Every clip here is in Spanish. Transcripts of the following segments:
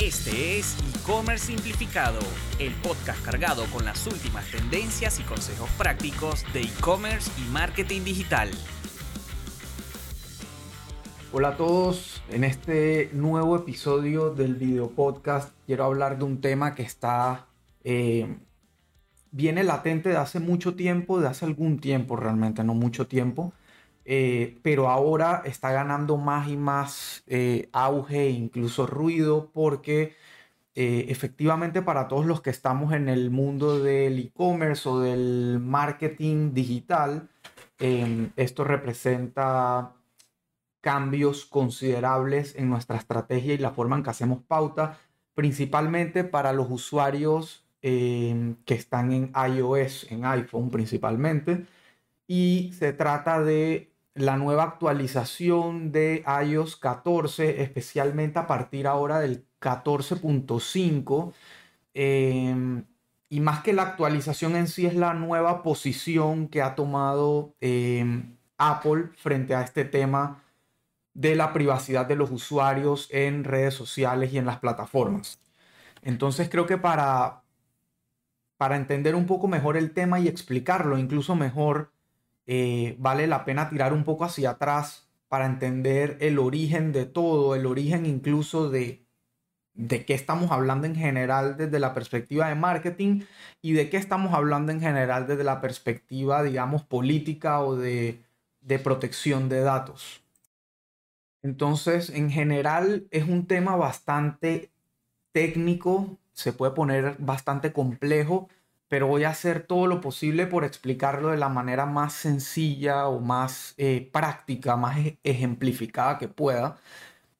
Este es E-Commerce Simplificado, el podcast cargado con las últimas tendencias y consejos prácticos de e-commerce y marketing digital. Hola a todos, en este nuevo episodio del video podcast quiero hablar de un tema que está, eh, viene latente de hace mucho tiempo, de hace algún tiempo realmente, no mucho tiempo, eh, pero ahora está ganando más y más eh, auge e incluso ruido porque eh, efectivamente para todos los que estamos en el mundo del e-commerce o del marketing digital, em, esto representa cambios considerables en nuestra estrategia y la forma en que hacemos pauta, principalmente para los usuarios em, que están en iOS, en iPhone principalmente. Y se trata de la nueva actualización de iOS 14, especialmente a partir ahora del 14.5. Em, y más que la actualización en sí es la nueva posición que ha tomado em, Apple frente a este tema de la privacidad de los usuarios en redes sociales y en las plataformas. Entonces creo que para, para entender un poco mejor el tema y explicarlo incluso mejor, eh, vale la pena tirar un poco hacia atrás para entender el origen de todo, el origen incluso de, de qué estamos hablando en general desde la perspectiva de marketing y de qué estamos hablando en general desde la perspectiva, digamos, política o de, de protección de datos. Entonces, en general es un tema bastante técnico, se puede poner bastante complejo, pero voy a hacer todo lo posible por explicarlo de la manera más sencilla o más eh, práctica, más e-, ejemplificada que pueda.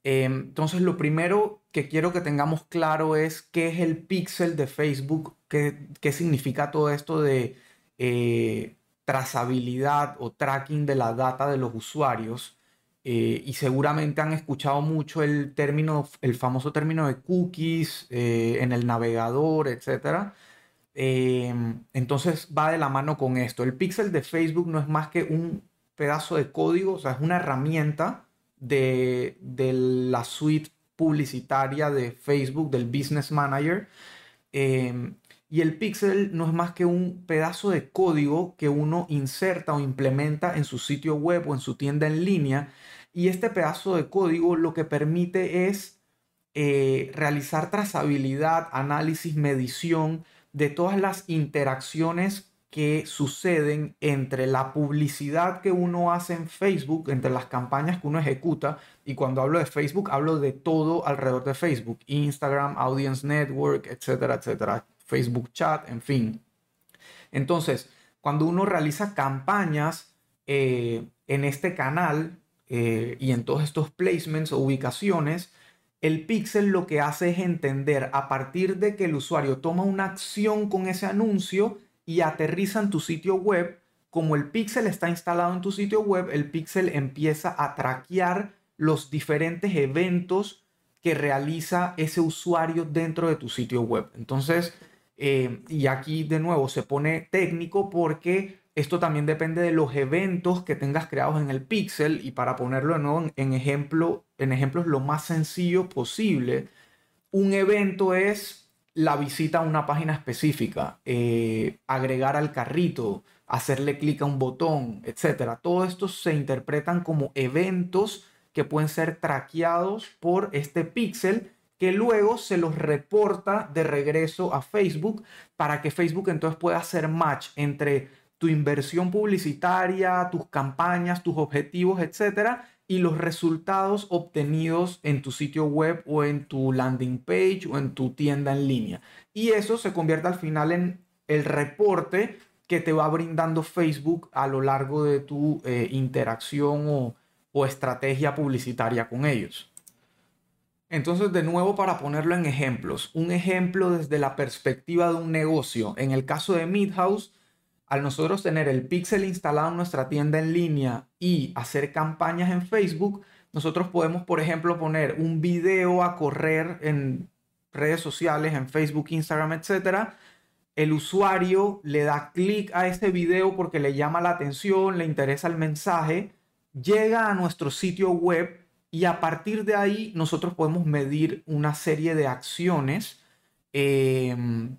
Em, entonces, lo primero que quiero que tengamos claro es qué es el pixel de Facebook, qué, qué significa todo esto de eh, trazabilidad o tracking de la data de los usuarios. Eh, y seguramente han escuchado mucho el término, el famoso término de cookies en el navegador, etcétera. Em, entonces va de la mano con esto. El pixel de Facebook no es más que un pedazo de código, o sea, es una herramienta de, la suite publicitaria de Facebook, del Business Manager. Em, y el pixel no es más que un pedazo de código que uno inserta o implementa en su sitio web o en su tienda en línea. Y este pedazo de código lo que permite es eh, realizar trazabilidad, análisis, medición de todas las interacciones que suceden entre la publicidad que uno hace en Facebook, entre las campañas que uno ejecuta, y cuando hablo de Facebook, hablo de todo alrededor de Facebook, Instagram, Audience Network, etcétera, etcétera, Facebook Chat, en fin. Entonces, cuando uno realiza campañas eh, en este canal eh, y en todos estos placements o ubicaciones, el pixel lo que hace es entender a partir de que el usuario toma una acción con ese anuncio y aterriza en tu sitio web, como el pixel está instalado en tu sitio web, el pixel empieza a traquear los diferentes eventos que realiza ese usuario dentro de tu sitio web. Entonces, eh, y aquí de nuevo se pone técnico porque esto también depende de los eventos que tengas creados en el pixel y para ponerlo de nuevo en, ejemplo, en ejemplos lo más sencillo posible, un evento es la visita a una página específica, eh, agregar al carrito, hacerle clic a un botón, etc. Todo esto se interpretan como eventos que pueden ser traqueados por este pixel que luego se los reporta de regreso a Facebook para que Facebook entonces pueda hacer match entre tu inversión publicitaria, tus campañas, tus objetivos, etcétera, y los resultados obtenidos en tu sitio web o en tu landing page o en tu tienda en línea. Y eso se convierte al final en el reporte que te va brindando Facebook a lo largo de tu eh, interacción o, o estrategia publicitaria con ellos. Entonces, de nuevo, para ponerlo en ejemplos, un ejemplo desde la perspectiva de un negocio. En el caso de Midhouse, al nosotros tener el pixel instalado en nuestra tienda en línea y hacer campañas en Facebook, nosotros podemos, por ejemplo, poner un video a correr en redes sociales, en Facebook, Instagram, etc. El usuario le da clic a ese video porque le llama la atención, le interesa el mensaje, llega a nuestro sitio web y a partir de ahí nosotros podemos medir una serie de acciones, em,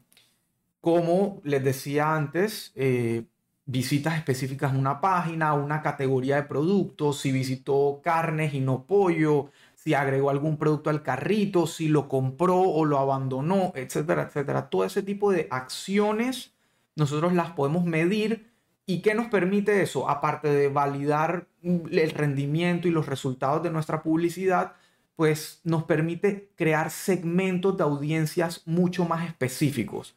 como les decía antes, eh, visitas específicas a una página, una categoría de productos, si visitó carnes y no pollo, si agregó algún producto al carrito, si lo compró o lo abandonó, etcétera, etcétera. Todo ese tipo de acciones nosotros las podemos medir y qué nos permite eso, aparte de validar el rendimiento y los resultados de nuestra publicidad, pues nos permite crear segmentos de audiencias mucho más específicos.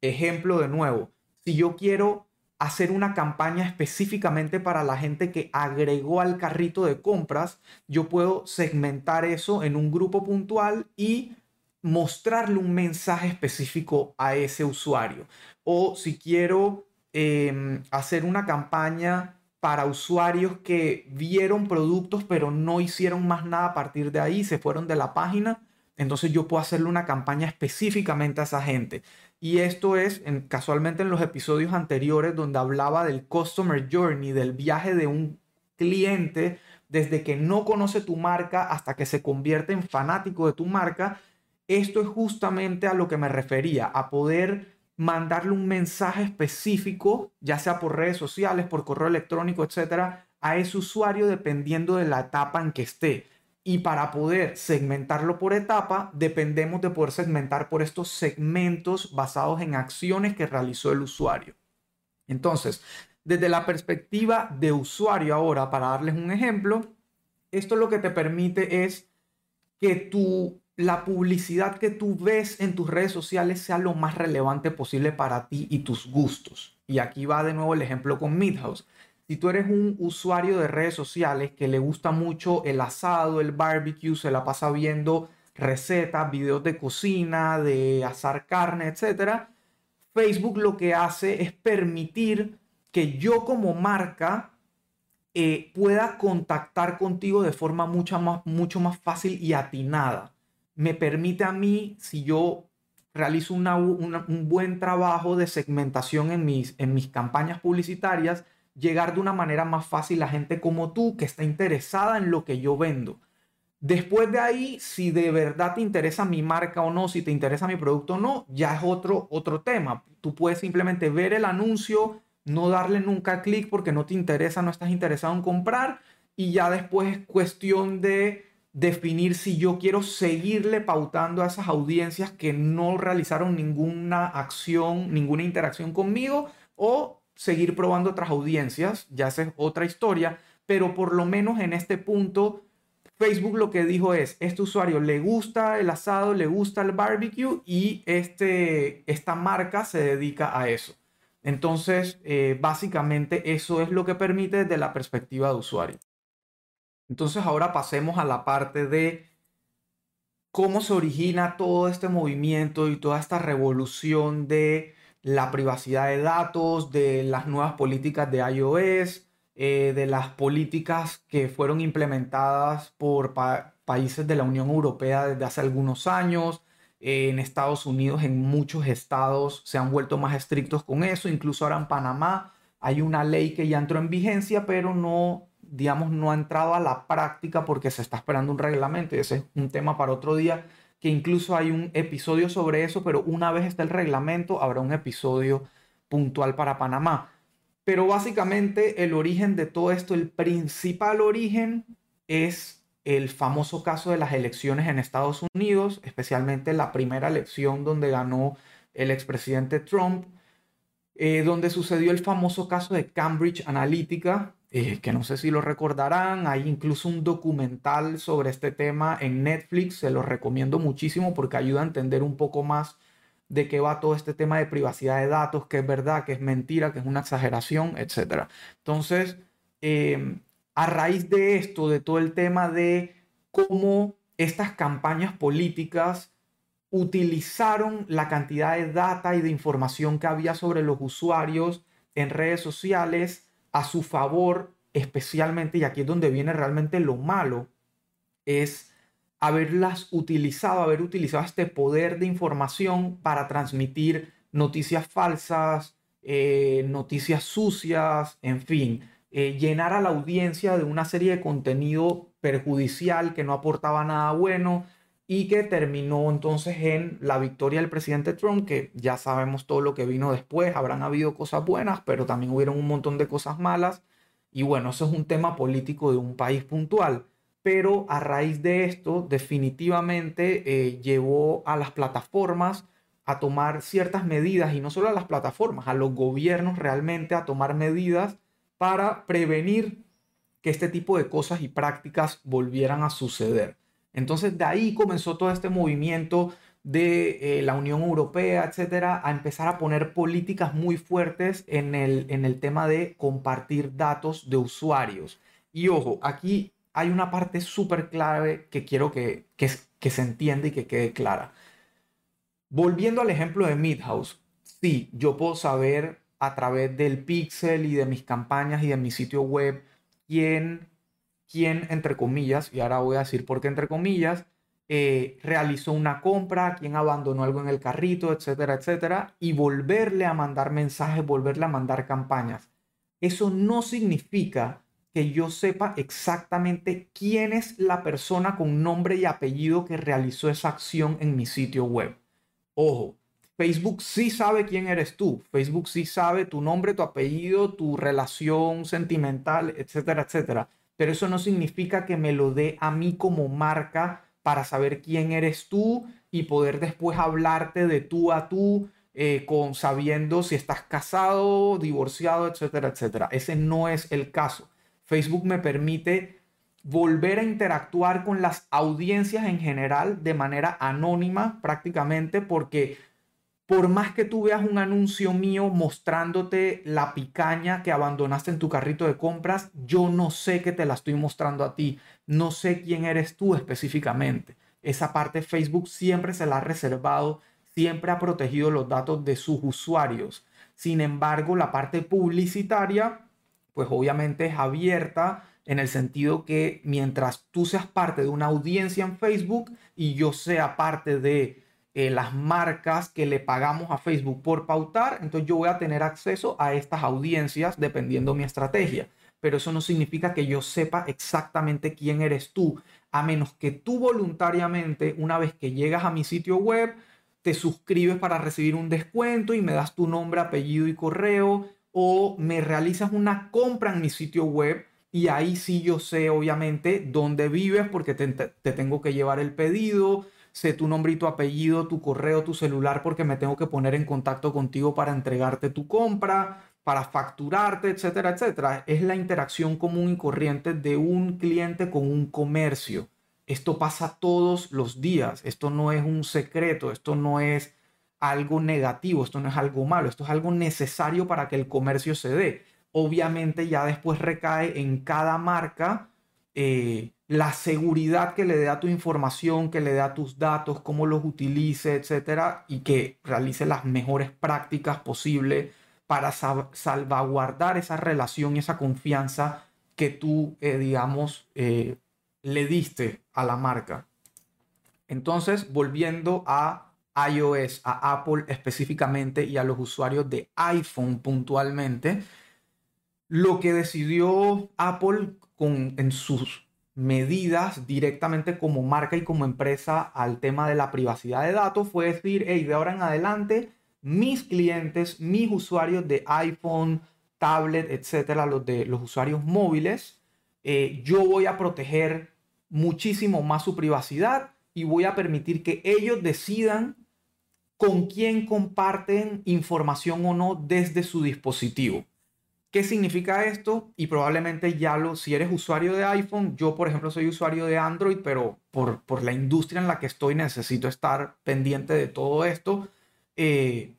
Ejemplo de nuevo, si yo quiero hacer una campaña específicamente para la gente que agregó al carrito de compras, yo puedo segmentar eso en un grupo puntual y mostrarle un mensaje específico a ese usuario. O si quiero em, hacer una campaña para usuarios que vieron productos pero no hicieron más nada a partir de ahí, se fueron de la página, entonces yo puedo hacerle una campaña específicamente a esa gente. Y esto es en, casualmente en los episodios anteriores donde hablaba del Customer Journey, del viaje de un cliente desde que no conoce tu marca hasta que se convierte en fanático de tu marca. Esto es justamente a lo que me refería, a poder mandarle un mensaje específico, ya sea por redes sociales, por correo electrónico, etcétera, a ese usuario dependiendo de la etapa en que esté. Y para poder segmentarlo por etapa, dependemos de poder segmentar por estos segmentos basados en acciones que realizó el usuario. Entonces, desde la perspectiva de usuario ahora, para darles un ejemplo, esto lo que te permite es que tu, la publicidad que tú ves en tus redes sociales sea lo más relevante posible para ti y tus gustos. Y aquí va de nuevo el ejemplo con Midhouse si tú eres un usuario de redes sociales que le gusta mucho el asado, el barbecue, se la pasa viendo recetas, videos de cocina, de asar carne, etc., Facebook lo que hace es permitir que yo como marca eh, pueda contactar contigo de forma mucho más, mucho más fácil y atinada. Me permite a mí, si yo realizo un buen trabajo de segmentación en mis, en mis campañas publicitarias, llegar de una manera más fácil a gente como tú que está interesada en lo que yo vendo. Después de ahí, si de verdad te interesa mi marca o no, si te interesa mi producto o no, ya es otro, otro tema. Tú puedes simplemente ver el anuncio, no darle nunca clic porque no te interesa, no estás interesado en comprar y ya después es cuestión de definir si yo quiero seguirle pautando a esas audiencias que no realizaron ninguna acción, ninguna interacción conmigo o seguir probando otras audiencias, ya es otra historia, pero por lo menos en este punto, Facebook lo que dijo es, este usuario le gusta el asado, le gusta el barbecue y este, esta marca se dedica a eso. Entonces, eh, básicamente eso es lo que permite desde la perspectiva de usuario. Entonces, ahora pasemos a la parte de cómo se origina todo este movimiento y toda esta revolución de la privacidad de datos, de las nuevas políticas de iOS, eh, de las políticas que fueron implementadas por países de la Unión Europea desde hace algunos años. Eh, en Estados Unidos, en muchos estados se han vuelto más estrictos con eso. Incluso ahora en Panamá hay una ley que ya entró en vigencia, pero no, digamos, no ha entrado a la práctica porque se está esperando un reglamento y ese es un tema para otro día que incluso hay un episodio sobre eso, pero una vez está el reglamento, habrá un episodio puntual para Panamá. Pero básicamente el origen de todo esto, el principal origen es el famoso caso de las elecciones en Estados Unidos, especialmente la primera elección donde ganó el expresidente Trump, eh, donde sucedió el famoso caso de Cambridge Analytica, eh, que no sé si lo recordarán, hay incluso un documental sobre este tema en Netflix, se lo recomiendo muchísimo porque ayuda a entender un poco más de qué va todo este tema de privacidad de datos, qué es verdad, qué es mentira, qué es una exageración, etc. Entonces, em, a raíz de esto, de todo el tema de cómo estas campañas políticas utilizaron la cantidad de data y de información que había sobre los usuarios en redes sociales, a su favor, especialmente, y aquí es donde viene realmente lo malo, es haberlas utilizado, haber utilizado este poder de información para transmitir noticias falsas, eh, noticias sucias, en fin, eh, llenar a la audiencia de una serie de contenido perjudicial que no aportaba nada bueno y que terminó entonces en la victoria del presidente Trump, que ya sabemos todo lo que vino después, habrán habido cosas buenas, pero también hubieron un montón de cosas malas. Y bueno, eso es un tema político de un país puntual. Pero a raíz de esto, definitivamente eh, llevó a las plataformas a tomar ciertas medidas, y no solo a las plataformas, a los gobiernos realmente a tomar medidas para prevenir que este tipo de cosas y prácticas volvieran a suceder. Entonces de ahí comenzó todo este movimiento de eh, la Unión Europea, etcétera, a empezar a poner políticas muy fuertes en el, en el tema de compartir datos de usuarios. Y ojo, aquí hay una parte súper clave que quiero que, que, que se entienda y que quede clara. Volviendo al ejemplo de Midhouse, sí, yo puedo saber a través del pixel y de mis campañas y de mi sitio web quién, quién entre comillas, y ahora voy a decir por qué entre comillas, eh, realizó una compra, quién abandonó algo en el carrito, etcétera, etcétera, y volverle a mandar mensajes, volverle a mandar campañas. Eso no significa que yo sepa exactamente quién es la persona con nombre y apellido que realizó esa acción en mi sitio web. Ojo, Facebook sí sabe quién eres tú. Facebook sí sabe tu nombre, tu apellido, tu relación sentimental, etcétera, etcétera. Pero eso no significa que me lo dé a mí como marca para saber quién eres tú y poder después hablarte de tú a tú, eh, con sabiendo si estás casado, divorciado, etcétera, etcétera. Ese no es el caso. Facebook me permite volver a interactuar con las audiencias en general de manera anónima prácticamente porque por más que tú veas un anuncio mío mostrándote la picaña que abandonaste en tu carrito de compras, yo no sé que te la estoy mostrando a ti, no sé quién eres tú específicamente. Esa parte Facebook siempre se la ha reservado, siempre ha protegido los datos de sus usuarios. Sin embargo, la parte publicitaria, pues obviamente es abierta en el sentido que mientras tú seas parte de una audiencia en Facebook y yo sea parte de eh, las marcas que le pagamos a Facebook por pautar, entonces yo voy a tener acceso a estas audiencias dependiendo mi estrategia. Pero eso no significa que yo sepa exactamente quién eres tú, a menos que tú voluntariamente, una vez que llegas a mi sitio web, te suscribes para recibir un descuento y me das tu nombre, apellido y correo, o me realizas una compra en mi sitio web y ahí sí yo sé obviamente dónde vives porque te, tengo que llevar el pedido, sé tu nombre y tu apellido, tu correo, tu celular porque me tengo que poner en contacto contigo para entregarte tu compra, para facturarte, etcétera, etcétera. Es la interacción común y corriente de un cliente con un comercio. Esto pasa todos los días, esto no es un secreto, esto no es algo negativo, esto no es algo malo, esto es algo necesario para que el comercio se dé obviamente ya después recae en cada marca eh, la seguridad que le dé a tu información, que le dé a tus datos, cómo los utilice, etcétera, y que realice las mejores prácticas posibles para salvaguardar esa relación y esa confianza que tú, eh, digamos, eh, le diste a la marca. Entonces, volviendo a iOS, a Apple específicamente y a los usuarios de iPhone puntualmente, lo que decidió Apple con, en sus medidas directamente como marca y como empresa al tema de la privacidad de datos fue decir, hey, de ahora en adelante, mis clientes, mis usuarios de iPhone, tablet, etcétera, los de los usuarios móviles, eh, yo voy a proteger muchísimo más su privacidad y voy a permitir que ellos decidan con quién comparten información o no desde su dispositivo. ¿Qué significa esto? Y probablemente ya lo, si eres usuario de iPhone, yo por ejemplo soy usuario de Android, pero por, por la industria en la que estoy necesito estar pendiente de todo esto. Eh,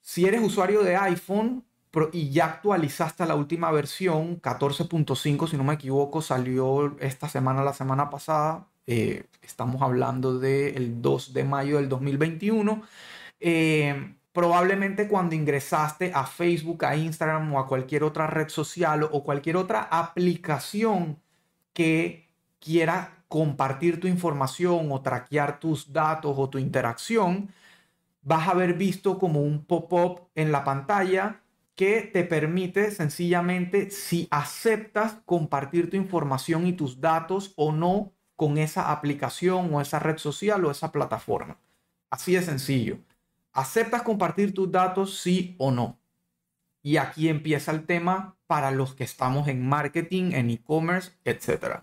si eres usuario de iPhone y ya actualizaste la última versión, 14.5 si no me equivoco, salió esta semana, la semana pasada, eh, estamos hablando del 2 de mayo del 2021. Eh, probablemente cuando ingresaste a Facebook, a Instagram o a cualquier otra red social o cualquier otra aplicación que quiera compartir tu información o traquear tus datos o tu interacción, vas a haber visto como un pop-up en la pantalla que te permite sencillamente si aceptas compartir tu información y tus datos o no con esa aplicación o esa red social o esa plataforma. Así de sencillo. ¿Aceptas compartir tus datos sí o no? Y aquí empieza el tema para los que estamos en marketing, en e-commerce, etc.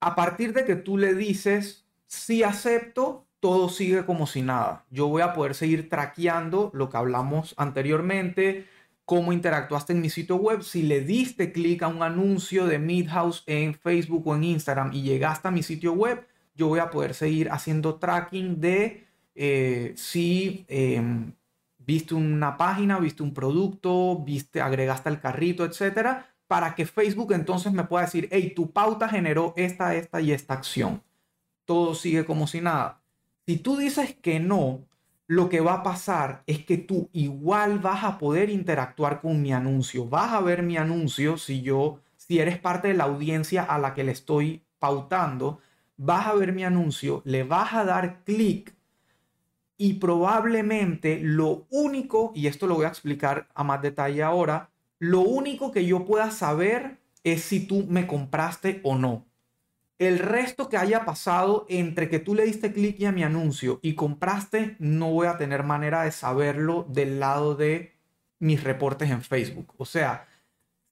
A partir de que tú le dices sí acepto, todo sigue como si nada. Yo voy a poder seguir traqueando lo que hablamos anteriormente, cómo interactuaste en mi sitio web. Si le diste clic a un anuncio de Midhouse en Facebook o en Instagram y llegaste a mi sitio web, yo voy a poder seguir haciendo tracking de eh, si em, viste una página, viste un producto, viste, agregaste al carrito, etcétera, para que Facebook entonces me pueda decir, hey, tu pauta generó esta, esta y esta acción. Todo sigue como si nada. Si tú dices que no, lo que va a pasar es que tú igual vas a poder interactuar con mi anuncio. Vas a ver mi anuncio si yo, si eres parte de la audiencia a la que le estoy pautando, vas a ver mi anuncio, le vas a dar clic y probablemente lo único, y esto lo voy a explicar a más detalle ahora, lo único que yo pueda saber es si tú me compraste o no. El resto que haya pasado entre que tú le diste clic a mi anuncio y compraste, no voy a tener manera de saberlo del lado de mis reportes en Facebook. O sea,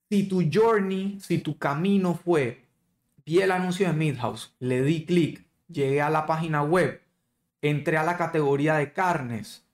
si tu journey, si tu camino fue, vi el anuncio de Midhouse, le di clic, llegué a la página web, entré a la categoría de carnes,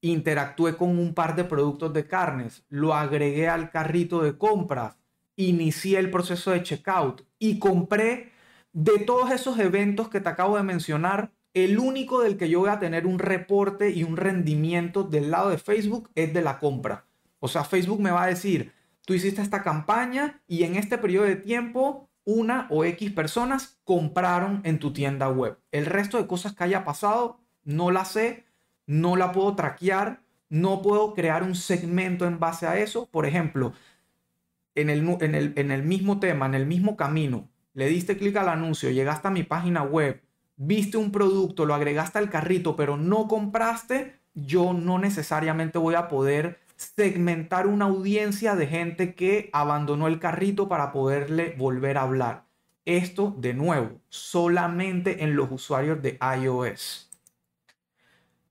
interactué con un par de productos de carnes, lo agregué al carrito de compras, inicié el proceso de checkout y compré de todos esos eventos que te acabo de mencionar, el único del que yo voy a tener un reporte y un rendimiento del lado de Facebook es de la compra. O sea, Facebook me va a decir, tú hiciste esta campaña y en este periodo de tiempo una o X personas compraron en tu tienda web. El resto de cosas que haya pasado no la sé, no la puedo traquear, no puedo crear un segmento en base a eso. Por ejemplo, en el, en el, en el mismo tema, en el mismo camino, le diste clic al anuncio, llegaste a mi página web, viste un producto, lo agregaste al carrito, pero no compraste, yo no necesariamente voy a poder segmentar una audiencia de gente que abandonó el carrito para poderle volver a hablar. Esto, de nuevo, solamente en los usuarios de iOS.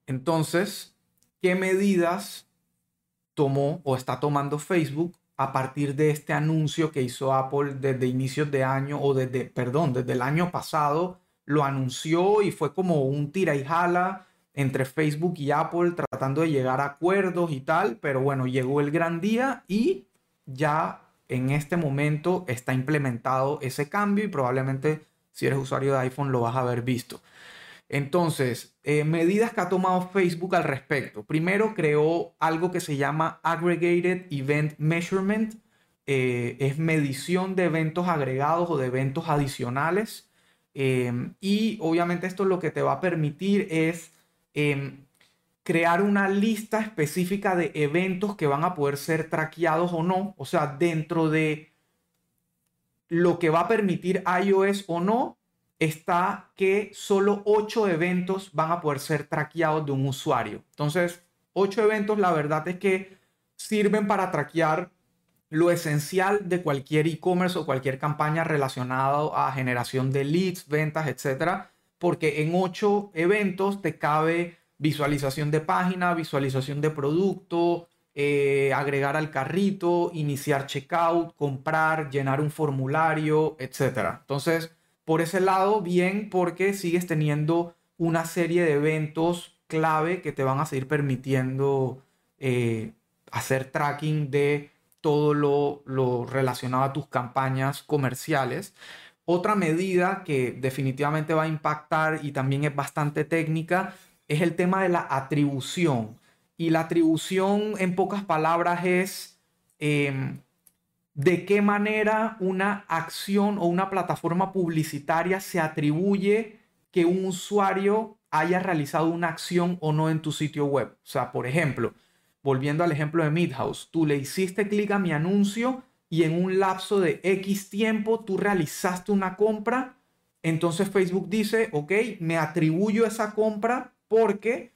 Entonces, ¿qué medidas tomó o está tomando Facebook a partir de este anuncio que hizo Apple desde inicios de año o desde, perdón, desde el año pasado, lo anunció y fue como un tira y jala entre Facebook y Apple tratando de llegar a acuerdos y tal, pero bueno, llegó el gran día y ya en este momento está implementado ese cambio y probablemente si eres usuario de iPhone lo vas a haber visto. Entonces, eh, medidas que ha tomado Facebook al respecto. Primero, creó algo que se llama Aggregated Event Measurement. Eh, es medición de eventos agregados o de eventos adicionales. Em, y obviamente esto lo que te va a permitir es crear una lista específica de eventos que van a poder ser traqueados o no. O sea, dentro de lo que va a permitir iOS o no, está que solo ocho eventos van a poder ser traqueados de un usuario. Entonces, ocho eventos, la verdad es que sirven para traquear lo esencial de cualquier e-commerce o cualquier campaña relacionada a generación de leads, ventas, etcétera, porque en ocho eventos te cabe visualización de página, visualización de producto, eh, agregar al carrito, iniciar checkout, comprar, llenar un formulario, etcétera. Entonces, por ese lado, bien, porque sigues teniendo una serie de eventos clave que te van a seguir permitiendo eh, hacer tracking de todo lo, lo relacionado a tus campañas comerciales. Otra medida que definitivamente va a impactar y también es bastante técnica es el tema de la atribución. Y la atribución, en pocas palabras, es em, de qué manera una acción o una plataforma publicitaria se atribuye que un usuario haya realizado una acción o no en tu sitio web. O sea, por ejemplo, volviendo al ejemplo de Midhouse, tú le hiciste clic a mi anuncio y en un lapso de X tiempo tú realizaste una compra, entonces Facebook dice, ok, me atribuyo esa compra porque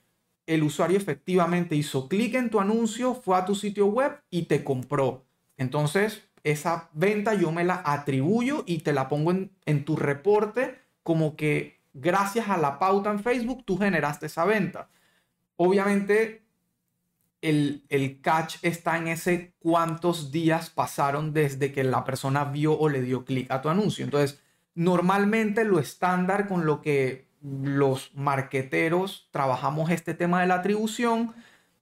el usuario efectivamente hizo clic en tu anuncio, fue a tu sitio web y te compró. Entonces, esa venta yo me la atribuyo y te la pongo en, en tu reporte como que gracias a la pauta en Facebook tú generaste esa venta. Obviamente el, el, catch está en ese cuántos días pasaron desde que la persona vio o le dio clic a tu anuncio. Entonces, normalmente lo estándar con lo que los marqueteros trabajamos este tema de la atribución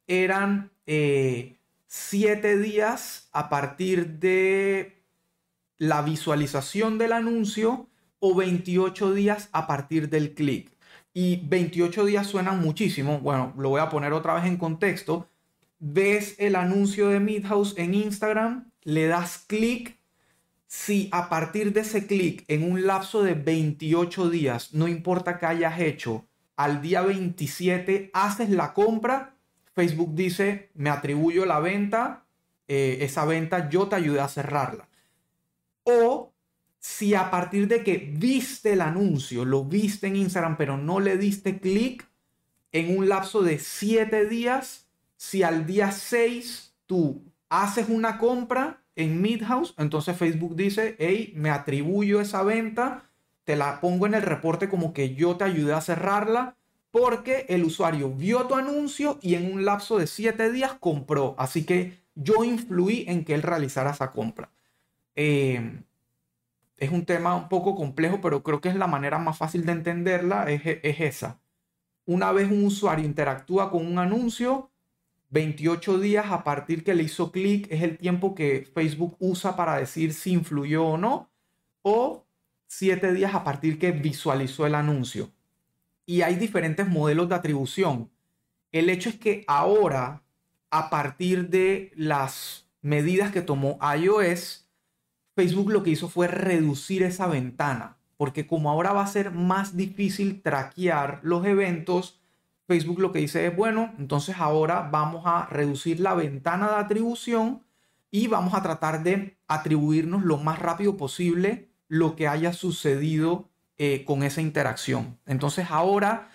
eran eh, siete días a partir de la visualización del anuncio o 28 días a partir del clic. Y 28 días suenan muchísimo. Bueno, lo voy a poner otra vez en contexto. Ves el anuncio de Midhouse en Instagram, le das clic. Si a partir de ese clic en un lapso de 28 días, no importa que hayas hecho, al día 27 haces la compra, Facebook dice, me atribuyo la venta, eh, esa venta yo te ayudé a cerrarla. O si a partir de que viste el anuncio, lo viste en Instagram, pero no le diste clic, en un lapso de 7 días, si al día 6 tú haces una compra en Midhouse, entonces Facebook dice, hey, me atribuyo esa venta, te la pongo en el reporte como que yo te ayudé a cerrarla, porque el usuario vio tu anuncio y en un lapso de 7 días compró. Así que yo influí en que él realizara esa compra. Eh, es un tema un poco complejo, pero creo que es la manera más fácil de entenderla, es, esa. Una vez un usuario interactúa con un anuncio, 28 días a partir que le hizo clic es el tiempo que Facebook usa para decir si influyó o no, o 7 días a partir que visualizó el anuncio. Y hay diferentes modelos de atribución. El hecho es que ahora, a partir de las medidas que tomó iOS, Facebook lo que hizo fue reducir esa ventana, porque como ahora va a ser más difícil traquear los eventos, Facebook lo que dice es, bueno, entonces ahora vamos a reducir la ventana de atribución y vamos a tratar de atribuirnos lo más rápido posible lo que haya sucedido eh, con esa interacción. Entonces ahora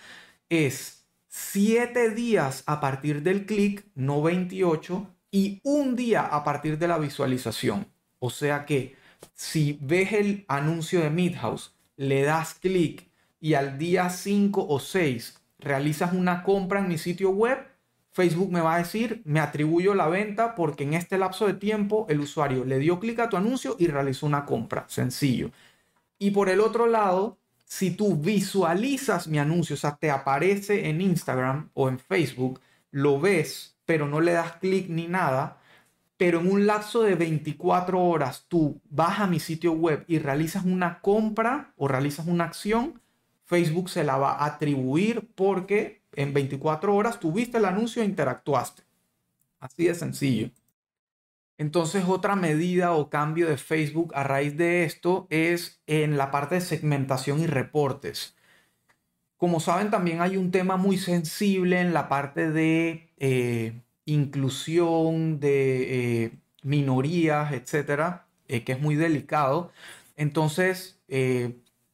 es 7 días a partir del clic, no 28, y un día a partir de la visualización. O sea que si ves el anuncio de Midhouse, le das clic y al día 5 o 6 realizas una compra en mi sitio web, Facebook me va a decir, me atribuyo la venta porque en este lapso de tiempo el usuario le dio clic a tu anuncio y realizó una compra. Sencillo. Y por el otro lado, si tú visualizas mi anuncio, o sea, te aparece en Instagram o en Facebook, lo ves, pero no le das clic ni nada, pero en un lapso de 24 horas tú vas a mi sitio web y realizas una compra o realizas una acción, Facebook se la va a atribuir porque en 24 horas tuviste el anuncio e interactuaste. Así de sencillo. Entonces otra medida o cambio de Facebook a raíz de esto es en la parte de segmentación y reportes. Como saben, también hay un tema muy sensible en la parte de eh, inclusión de eh, minorías, etcétera, eh, que es muy delicado. Entonces,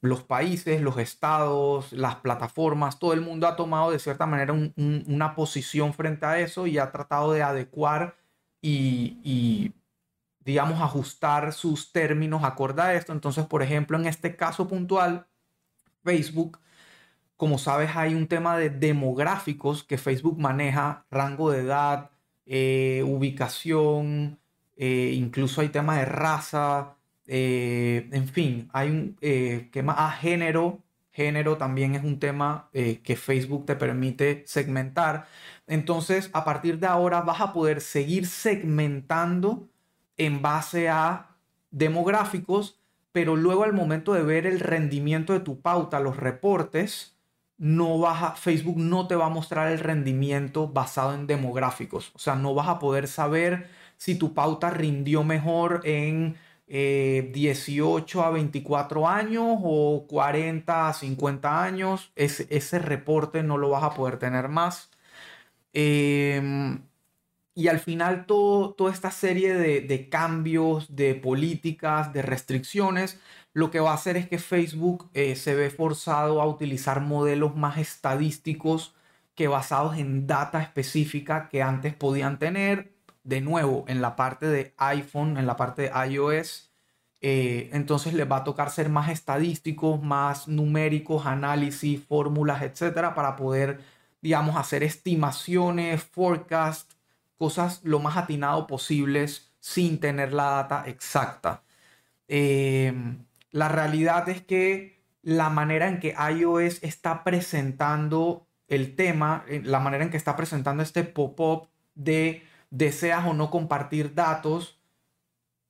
los países, los estados, las plataformas, todo el mundo ha tomado de cierta manera una posición frente a eso y ha tratado de adecuar y, digamos, ajustar sus términos acorde a esto. Entonces, por ejemplo, en este caso puntual, Facebook como sabes, hay un tema de demográficos que Facebook maneja, rango de edad, eh, ubicación, eh, incluso hay temas de raza, eh, en fin, hay un tema a ah, género. Género también es un tema que Facebook te permite segmentar. Entonces, a partir de ahora vas a poder seguir segmentando en base a demográficos, pero luego al momento de ver el rendimiento de tu pauta, los reportes, no vas Facebook no te va a mostrar el rendimiento basado en demográficos. O sea, no vas a poder saber si tu pauta rindió mejor en 18 eh, a 24 años o 40 a 50 años. Ese, reporte no lo vas a poder tener más. Em, y al final toda esta serie de, de cambios, de políticas, de restricciones, lo que va a hacer es que Facebook eh, se ve forzado a utilizar modelos más estadísticos que basados en data específica que antes podían tener. De nuevo, en la parte de iPhone, en la parte de iOS, eh, entonces les va a tocar ser más estadísticos, más numéricos, análisis, fórmulas, etcétera, para poder, digamos, hacer estimaciones, forecast, cosas lo más atinado posibles sin tener la data exacta. Em, la realidad es que la manera en que iOS está presentando el tema, eh, la manera en que está presentando este pop-up de deseas o no compartir datos,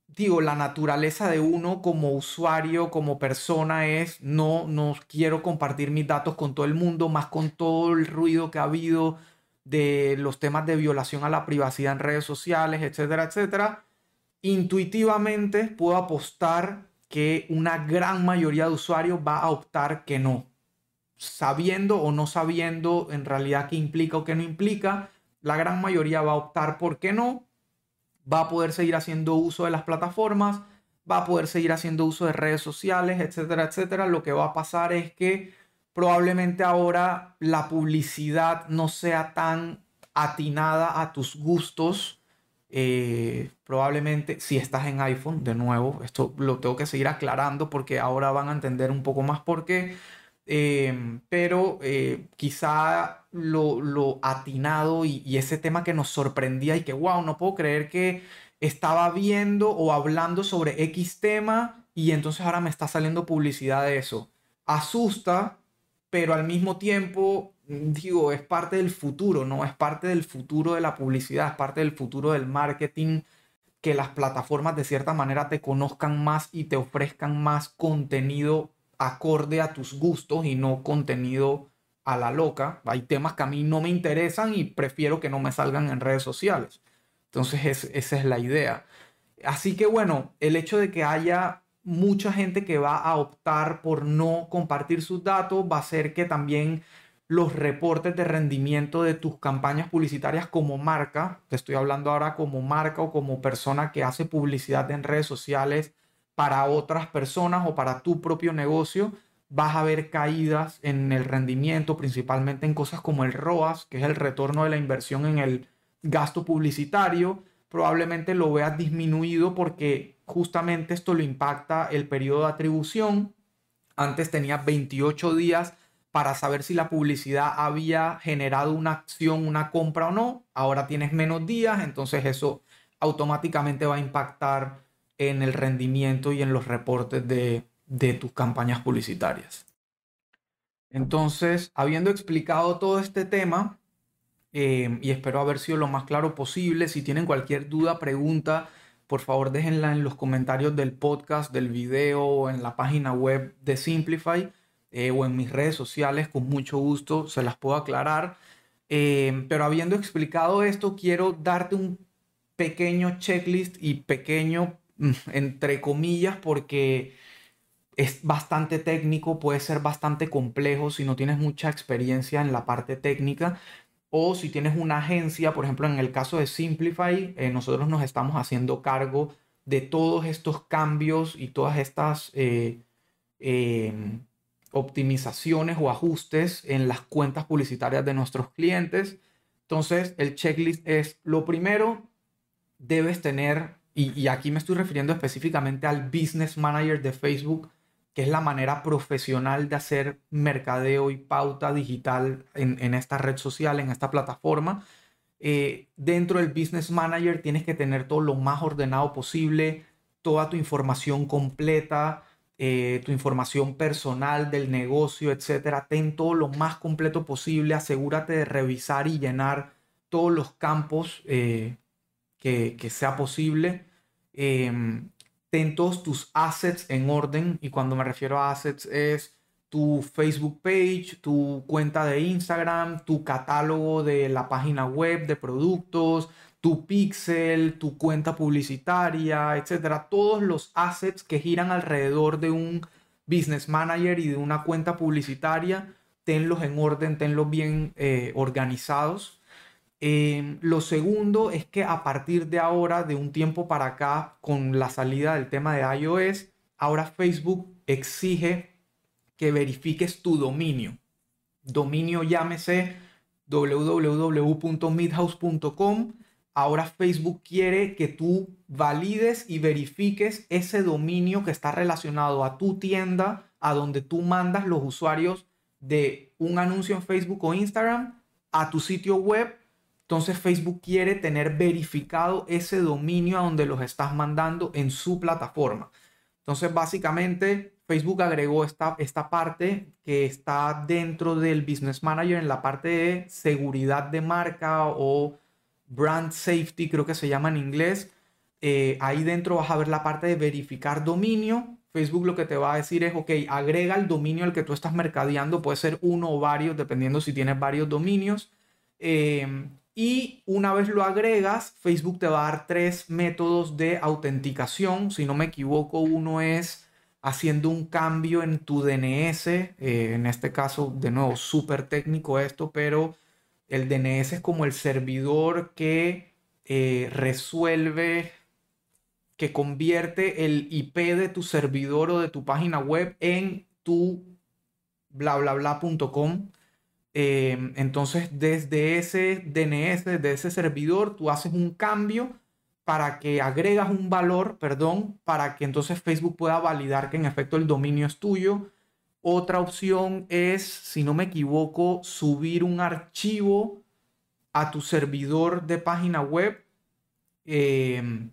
digo, la naturaleza de uno como usuario, como persona es, no, no quiero compartir mis datos con todo el mundo, más con todo el ruido que ha habido de los temas de violación a la privacidad en redes sociales, etcétera, etcétera. Intuitivamente puedo apostar que una gran mayoría de usuarios va a optar que no. Sabiendo o no sabiendo en realidad qué implica o qué no implica, la gran mayoría va a optar por que no va a poder seguir haciendo uso de las plataformas, va a poder seguir haciendo uso de redes sociales, etcétera, etcétera. Lo que va a pasar es que probablemente ahora la publicidad no sea tan atinada a tus gustos. Eh, probablemente si estás en iPhone, de nuevo, esto lo tengo que seguir aclarando porque ahora van a entender un poco más por qué. Em, pero eh, quizá lo, atinado y, ese tema que nos sorprendía y que, wow, no puedo creer que estaba viendo o hablando sobre X tema y entonces ahora me está saliendo publicidad de eso. Asusta, pero al mismo tiempo, digo, es parte del futuro, ¿no? Es parte del futuro de la publicidad, es parte del futuro del marketing que las plataformas de cierta manera te conozcan más y te ofrezcan más contenido acorde a tus gustos y no contenido a la loca. Hay temas que a mí no me interesan y prefiero que no me salgan en redes sociales. Entonces esa es la idea. Así que bueno, el hecho de que haya mucha gente que va a optar por no compartir sus datos va a hacer que también los reportes de rendimiento de tus campañas publicitarias como marca, te estoy hablando ahora como marca o como persona que hace publicidad en redes sociales, para otras personas o para tu propio negocio, vas a ver caídas en el rendimiento, principalmente en cosas como el ROAS, que es el retorno de la inversión en el gasto publicitario. Probablemente lo veas disminuido porque justamente esto lo impacta el periodo de atribución. Antes tenía 28 días para saber si la publicidad había generado una acción, una compra o no. Ahora tienes menos días, entonces eso automáticamente va a impactar en el rendimiento y en los reportes de, tus campañas publicitarias. Entonces, habiendo explicado todo este tema, eh, y espero haber sido lo más claro posible, si tienen cualquier duda, pregunta, por favor déjenla en los comentarios del podcast, del video en la página web de Simplify eh, o en mis redes sociales, con mucho gusto se las puedo aclarar. Eh, pero habiendo explicado esto, quiero darte un pequeño checklist y pequeño entre comillas, porque es bastante técnico, puede ser bastante complejo si no tienes mucha experiencia en la parte técnica. O si tienes una agencia, por ejemplo, en el caso de Simplify, eh, nosotros nos estamos haciendo cargo de todos estos cambios y todas estas eh, em, optimizaciones o ajustes en las cuentas publicitarias de nuestros clientes. Entonces, el checklist es lo primero, debes tener y, aquí me estoy refiriendo específicamente al Business Manager de Facebook, que es la manera profesional de hacer mercadeo y pauta digital en, esta red social, en esta plataforma. Eh, dentro del Business Manager tienes que tener todo lo más ordenado posible, toda tu información completa, eh, tu información personal del negocio, etcétera. Ten todo lo más completo posible. Asegúrate de revisar y llenar todos los campos eh, que, sea posible. Em, ten todos tus assets en orden y cuando me refiero a assets es tu Facebook page, tu cuenta de Instagram, tu catálogo de la página web de productos, tu pixel, tu cuenta publicitaria, etcétera. Todos los assets que giran alrededor de un business manager y de una cuenta publicitaria, tenlos en orden, tenlos bien eh, organizados. Em, lo segundo es que a partir de ahora, de un tiempo para acá, con la salida del tema de iOS, ahora Facebook exige que verifiques tu dominio. Dominio llámese www.midhouse.com. Ahora Facebook quiere que tú valides y verifiques ese dominio que está relacionado a tu tienda, a donde tú mandas los usuarios de un anuncio en Facebook o Instagram a tu sitio web. Entonces Facebook quiere tener verificado ese dominio a donde los estás mandando en su plataforma. Entonces básicamente Facebook agregó esta, esta parte que está dentro del Business Manager en la parte de seguridad de marca o brand safety, creo que se llama en inglés. Eh, ahí dentro vas a ver la parte de verificar dominio. Facebook lo que te va a decir es, ok, agrega el dominio al que tú estás mercadeando, puede ser uno o varios, dependiendo si tienes varios dominios. Eh, y una vez lo agregas, Facebook te va a dar tres métodos de autenticación. Si no me equivoco, uno es haciendo un cambio en tu DNS. Eh, en este caso, de nuevo, súper técnico esto, pero el DNS es como el servidor que eh, resuelve, que convierte el IP de tu servidor o de tu página web en tu bla bla bla.com. Em, entonces, desde ese DNS, desde ese servidor, tú haces un cambio para que agregas un valor, perdón, para que entonces Facebook pueda validar que en efecto el dominio es tuyo. Otra opción es, si no me equivoco, subir un archivo a tu servidor de página web em,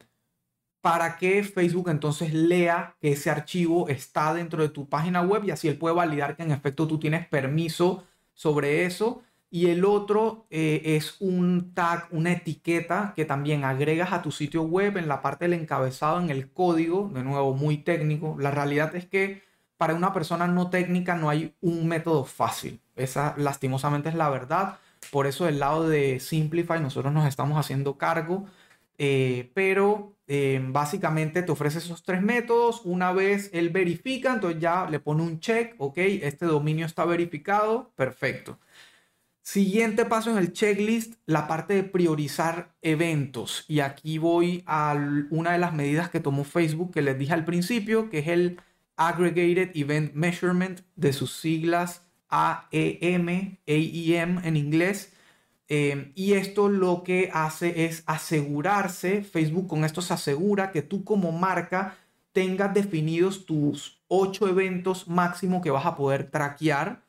para que Facebook entonces lea que ese archivo está dentro de tu página web y así él puede validar que en efecto tú tienes permiso sobre eso. Y el otro eh, es un tag, una etiqueta que también agregas a tu sitio web en la parte del encabezado, en el código, de nuevo muy técnico. La realidad es que para una persona no técnica no hay un método fácil. Esa lastimosamente es la verdad. Por eso del lado de Simplify nosotros nos estamos haciendo cargo. Eh, pero eh, básicamente te ofrece esos tres métodos. Una vez él verifica, entonces ya le pone un check, ok, este dominio está verificado, perfecto. Siguiente paso en el checklist, la parte de priorizar eventos. Y aquí voy a una de las medidas que tomó Facebook que les dije al principio, que es el Aggregated Event Measurement de sus siglas AEM, AEM en inglés Em, y esto lo que hace es asegurarse, Facebook con esto se asegura que tú como marca tengas definidos tus ocho eventos máximo que vas a poder traquear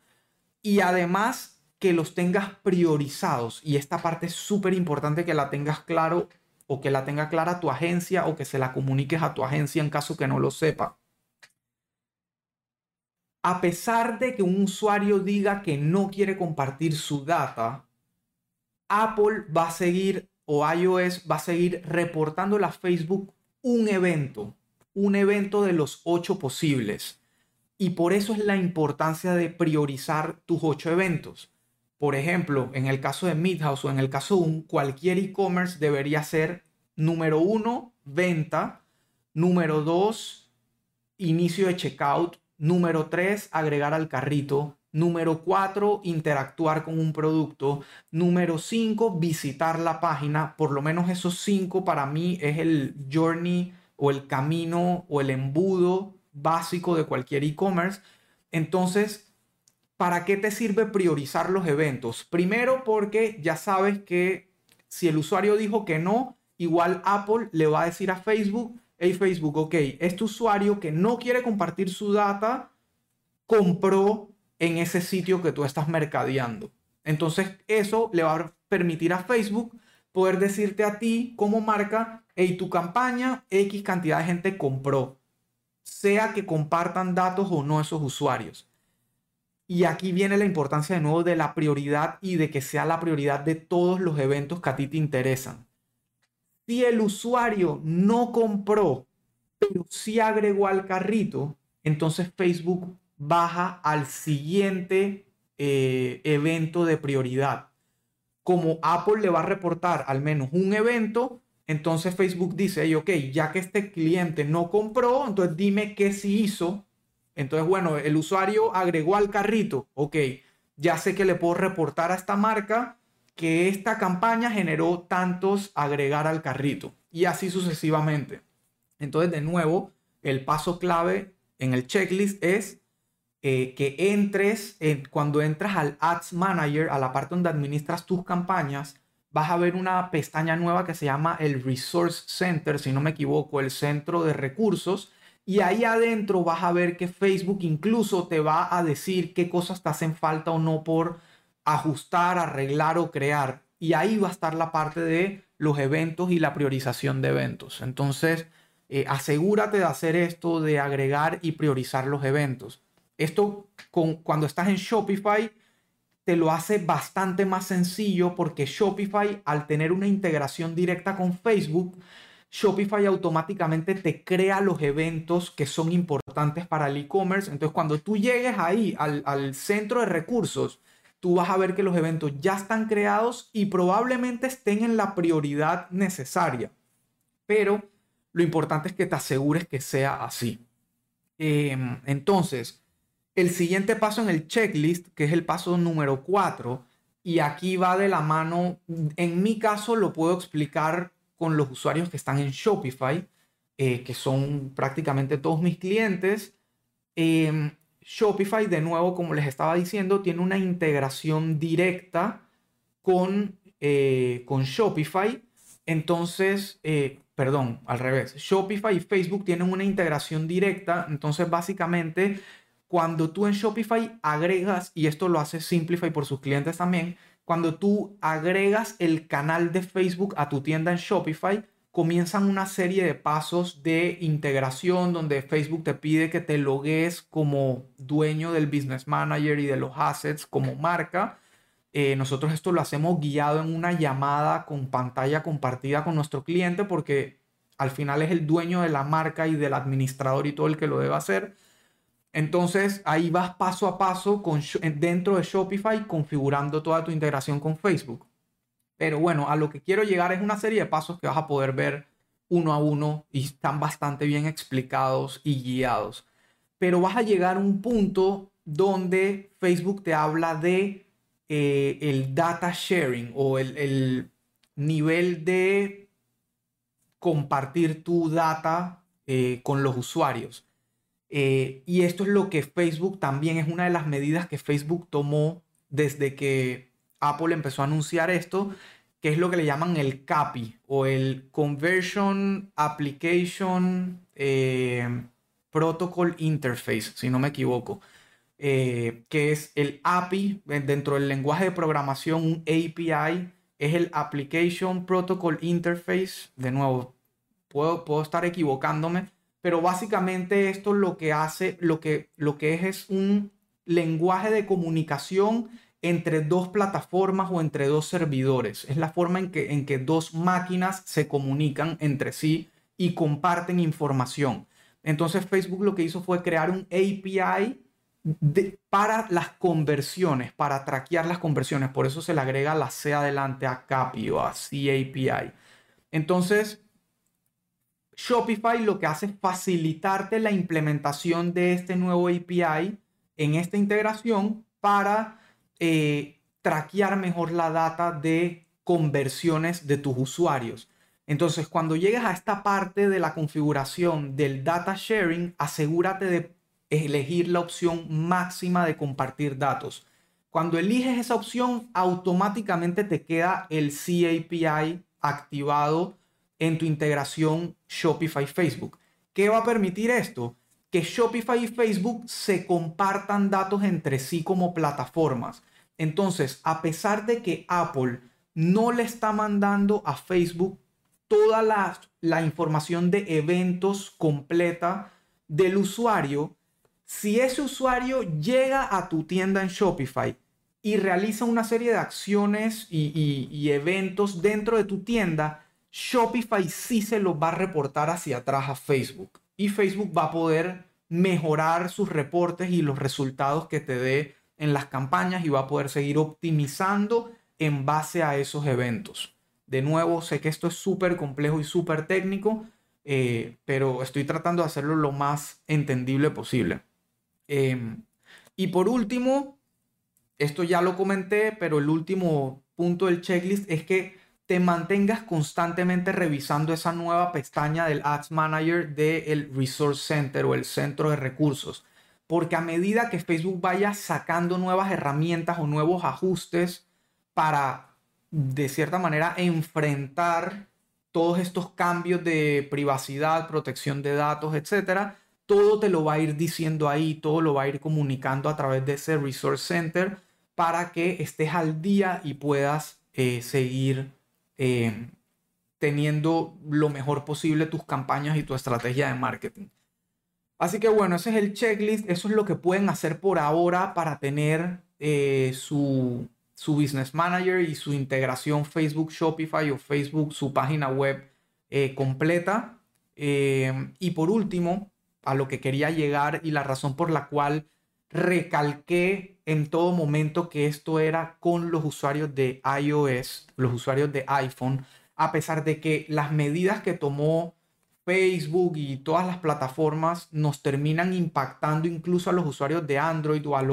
y además que los tengas priorizados. Y esta parte es súper importante que la tengas claro o que la tenga clara tu agencia o que se la comuniques a tu agencia en caso que no lo sepa. A pesar de que un usuario diga que no quiere compartir su data, Apple va a seguir o iOS va a seguir reportando a Facebook un evento, un evento de los ocho posibles. Y por eso es la importancia de priorizar tus ocho eventos. Por ejemplo, en el caso de Midhouse o en el caso de un, cualquier e-commerce debería ser número uno, venta, número dos, inicio de checkout, número tres, agregar al carrito, Número 4, interactuar con un producto. Número 5, visitar la página. Por lo menos esos 5 para mí es el journey o el camino o el embudo básico de cualquier e-commerce. Entonces, ¿para qué te sirve priorizar los eventos? Primero porque ya sabes que si el usuario dijo que no, igual Apple le va a decir a Facebook, hey Facebook, ok, este usuario que no quiere compartir su data, compró en ese sitio que tú estás mercadeando. Entonces eso le va a permitir a Facebook poder decirte a ti como marca, hey, tu campaña X cantidad de gente compró, sea que compartan datos o no esos usuarios. Y aquí viene la importancia de nuevo de la prioridad y de que sea la prioridad de todos los eventos que a ti te interesan. Si el usuario no compró, pero sí agregó al carrito, entonces Facebook baja al siguiente eh, evento de prioridad. Como Apple le va a reportar al menos un evento, entonces Facebook dice, ok, ya que este cliente no compró, entonces dime qué sí hizo. Entonces, bueno, el usuario agregó al carrito, ok, ya sé que le puedo reportar a esta marca que esta campaña generó tantos agregar al carrito y así sucesivamente. Entonces, de nuevo, el paso clave en el checklist es eh, que entres, cuando entras al Ads Manager, a la parte donde administras tus campañas, vas a ver una pestaña nueva que se llama el Resource Center, si no me equivoco, el centro de recursos. Y ahí adentro vas a ver que Facebook incluso te va a decir qué cosas te hacen falta o no por ajustar, arreglar o crear. Y ahí va a estar la parte de los eventos y la priorización de eventos. Entonces, eh, asegúrate de hacer esto, de agregar y priorizar los eventos. Esto con, cuando estás en Shopify te lo hace bastante más sencillo porque Shopify al tener una integración directa con Facebook, Shopify automáticamente te crea los eventos que son importantes para el e-commerce. Entonces cuando tú llegues ahí al, centro de recursos, tú vas a ver que los eventos ya están creados y probablemente estén en la prioridad necesaria. Pero lo importante es que te asegures que sea así. Em, entonces, el siguiente paso en el checklist, que es el paso número 4, y aquí va de la mano, en mi caso lo puedo explicar con los usuarios que están en Shopify, eh, que son prácticamente todos mis clientes. Em, Shopify, de nuevo, como les estaba diciendo, tiene una integración directa con, eh, con Shopify. Entonces, eh, perdón, al revés. Shopify y Facebook tienen una integración directa. Entonces, básicamente, cuando tú en Shopify agregas, y esto lo hace Simplify por sus clientes también, cuando tú agregas el canal de Facebook a tu tienda en Shopify, comienzan una serie de pasos de integración donde Facebook te pide que te logues como dueño del Business Manager y de los assets como marca. Eh, nosotros esto lo hacemos guiado en una llamada con pantalla compartida con nuestro cliente porque al final es el dueño de la marca y del administrador y todo el que lo debe hacer. Entonces ahí vas paso a paso dentro de Shopify configurando toda tu integración con Facebook. Pero bueno, a lo que quiero llegar es una serie de pasos que vas a poder ver uno a uno y están bastante bien explicados y guiados. Pero vas a llegar a un punto donde Facebook te habla de eh, el data sharing o el, el, nivel de compartir tu data eh, con los usuarios. Eh, y esto es lo que Facebook también es una de las medidas que Facebook tomó desde que Apple empezó a anunciar esto, que es lo que le llaman el CAPI o el Conversion Application eh, Protocol Interface, si no me equivoco, eh, que es el API dentro del lenguaje de programación, un API, es el Application Protocol Interface. De nuevo, puedo, puedo estar equivocándome, pero básicamente esto lo que hace, lo que, lo que es es un lenguaje de comunicación entre dos plataformas o entre dos servidores. Es la forma en que, en que dos máquinas se comunican entre sí y comparten información. Entonces Facebook lo que hizo fue crear un API para las conversiones, para traquear las conversiones. Por eso se le agrega la C adelante a CAPI o a CAPI. Entonces, Shopify lo que hace es facilitarte la implementación de este nuevo API en esta integración para eh, traquear mejor la data de conversiones de tus usuarios. Entonces, cuando llegues a esta parte de la configuración del data sharing, asegúrate de elegir la opción máxima de compartir datos. Cuando eliges esa opción, automáticamente te queda el CAPI activado en tu integración Shopify Facebook. ¿Qué va a permitir esto? Que Shopify y Facebook se compartan datos entre sí como plataformas. Entonces, a pesar de que Apple no le está mandando a Facebook toda la, información de eventos completa del usuario, si ese usuario llega a tu tienda en Shopify y realiza una serie de acciones y eventos dentro de tu tienda, Shopify sí se lo va a reportar hacia atrás a Facebook y Facebook va a poder mejorar sus reportes y los resultados que te dé en las campañas y va a poder seguir optimizando en base a esos eventos. De nuevo, sé que esto es súper complejo y súper técnico, eh, pero estoy tratando de hacerlo lo más entendible posible. Em, y por último, esto ya lo comenté, pero el último punto del checklist es que te mantengas constantemente revisando esa nueva pestaña del Ads Manager del Resource Center o el centro de recursos. Porque a medida que Facebook vaya sacando nuevas herramientas o nuevos ajustes para, de cierta manera, enfrentar todos estos cambios de privacidad, protección de datos, etcétera, todo te lo va a ir diciendo ahí, todo lo va a ir comunicando a través de ese Resource Center para que estés al día y puedas eh, seguir eh, teniendo lo mejor posible tus campañas y tu estrategia de marketing. Así que bueno, ese es el checklist, eso es lo que pueden hacer por ahora para tener eh, su, su Business Manager y su integración Facebook Shopify o Facebook, su página web eh, completa. Y por último, a lo que quería llegar y la razón por la cual recalqué en todo momento que esto era con los usuarios de iOS, los usuarios de iPhone, a pesar de que las medidas que tomó Facebook y todas las plataformas nos terminan impactando incluso a los usuarios de Android o a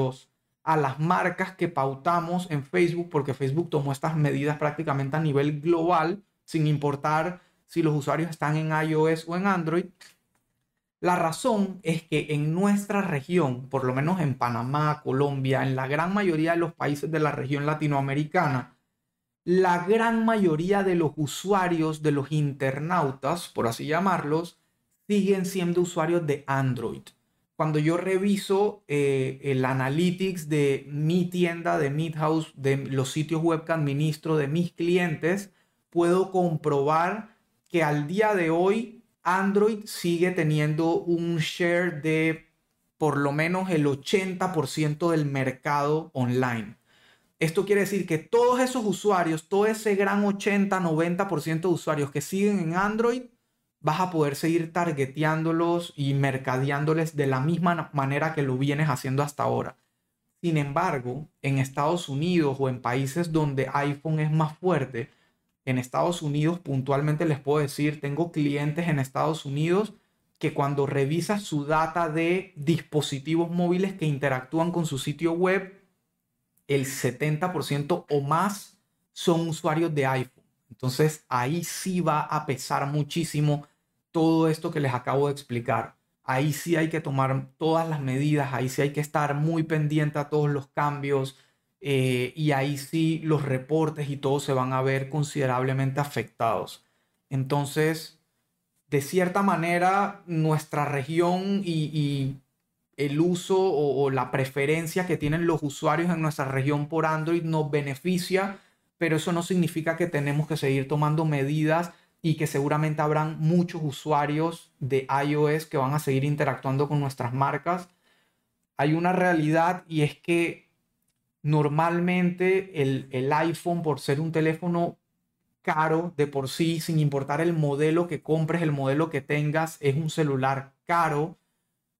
a las marcas que pautamos en Facebook porque Facebook tomó estas medidas prácticamente a nivel global sin importar si los usuarios están en iOS o en Android. La razón es que en nuestra región, por lo menos en Panamá, Colombia, en la gran mayoría de los países de la región latinoamericana, la gran mayoría de los usuarios, de los internautas, por así llamarlos, siguen siendo usuarios de Android. Cuando yo reviso eh, el analytics de mi tienda, de Midhouse, de los sitios web que administro, de mis clientes, puedo comprobar que al día de hoy Android sigue teniendo un share de por lo menos el 80% del mercado online. Esto quiere decir que todos esos usuarios, todo ese gran 80-90% de usuarios que siguen en Android, vas a poder seguir targeteándolos y mercadeándoles de la misma manera que lo vienes haciendo hasta ahora. Sin embargo, en Estados Unidos o en países donde iPhone es más fuerte, en Estados Unidos puntualmente les puedo decir, tengo clientes en Estados Unidos que cuando revisas su data de dispositivos móviles que interactúan con su sitio web, el 70% o más son usuarios de iPhone. Entonces ahí sí va a pesar muchísimo todo esto que les acabo de explicar. Ahí sí hay que tomar todas las medidas, ahí sí hay que estar muy pendiente a todos los cambios eh, y ahí sí los reportes y todo se van a ver considerablemente afectados. Entonces, de cierta manera, nuestra región y el uso o, la preferencia que tienen los usuarios en nuestra región por Android nos beneficia, pero eso no significa que tenemos que seguir tomando medidas y que seguramente habrán muchos usuarios de iOS que van a seguir interactuando con nuestras marcas. Hay una realidad y es que normalmente el, el iPhone, por ser un teléfono caro de por sí, sin importar el modelo que compres, el modelo que tengas, es un celular caro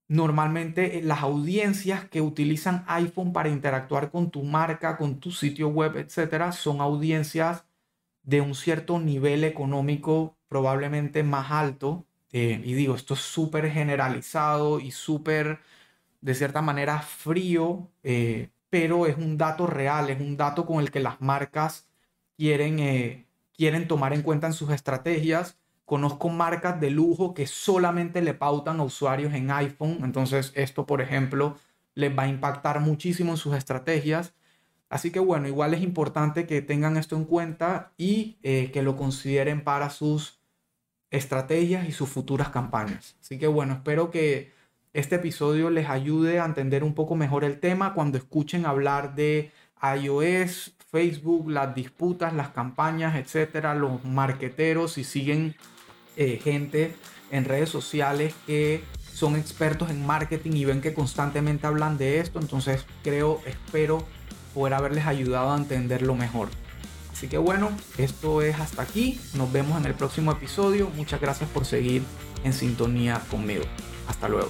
Normalmente eh, las audiencias que utilizan iPhone para interactuar con tu marca, con tu sitio web, etcétera, son audiencias de un cierto nivel económico probablemente más alto. Eh, y digo, esto es súper generalizado y súper, de cierta manera, frío, eh, pero es un dato real, es un dato con el que las marcas quieren, quieren tomar en cuenta en sus estrategias Conozco marcas de lujo que solamente le pautan a usuarios en iPhone. Entonces esto, por ejemplo, les va a impactar muchísimo en sus estrategias. Así que bueno, igual es importante que tengan esto en cuenta y eh, que lo consideren para sus estrategias y sus futuras campañas. Así que bueno, espero que este episodio les ayude a entender un poco mejor el tema cuando escuchen hablar de iOS, Facebook, las disputas, las campañas, etcétera, los marqueteros y siguen eh, gente en redes sociales que son expertos en marketing y ven que constantemente hablan de esto. Entonces creo, espero poder haberles ayudado a entenderlo mejor. Así que bueno, esto es hasta aquí. Nos vemos en el próximo episodio. Muchas gracias por seguir en sintonía conmigo. Hasta luego.